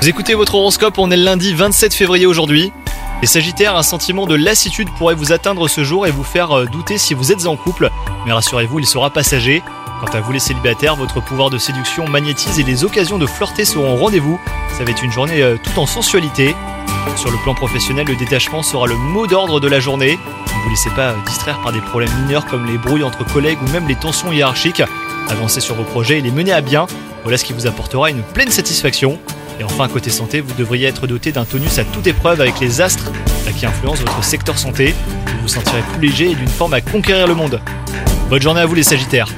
Vous écoutez votre horoscope, on est le lundi 27 février aujourd'hui. Les Sagittaires, un sentiment de lassitude pourrait vous atteindre ce jour et vous faire euh, douter si vous êtes en couple. Mais rassurez-vous, il sera passager. Quant à vous les célibataires, votre pouvoir de séduction magnétise et les occasions de flirter seront au rendez-vous. Ça va être une journée euh, tout en sensualité. Sur le plan professionnel, le détachement sera le mot d'ordre de la journée. Ne vous laissez pas euh, distraire par des problèmes mineurs comme les brouilles entre collègues ou même les tensions hiérarchiques. Avancez sur vos projets et les menez à bien. Voilà ce qui vous apportera une pleine satisfaction. Et enfin, côté santé, vous devriez être doté d'un tonus à toute épreuve avec les astres qui influencent votre secteur santé. Vous vous sentirez plus léger et d'une forme à conquérir le monde. Bonne journée à vous les Sagittaires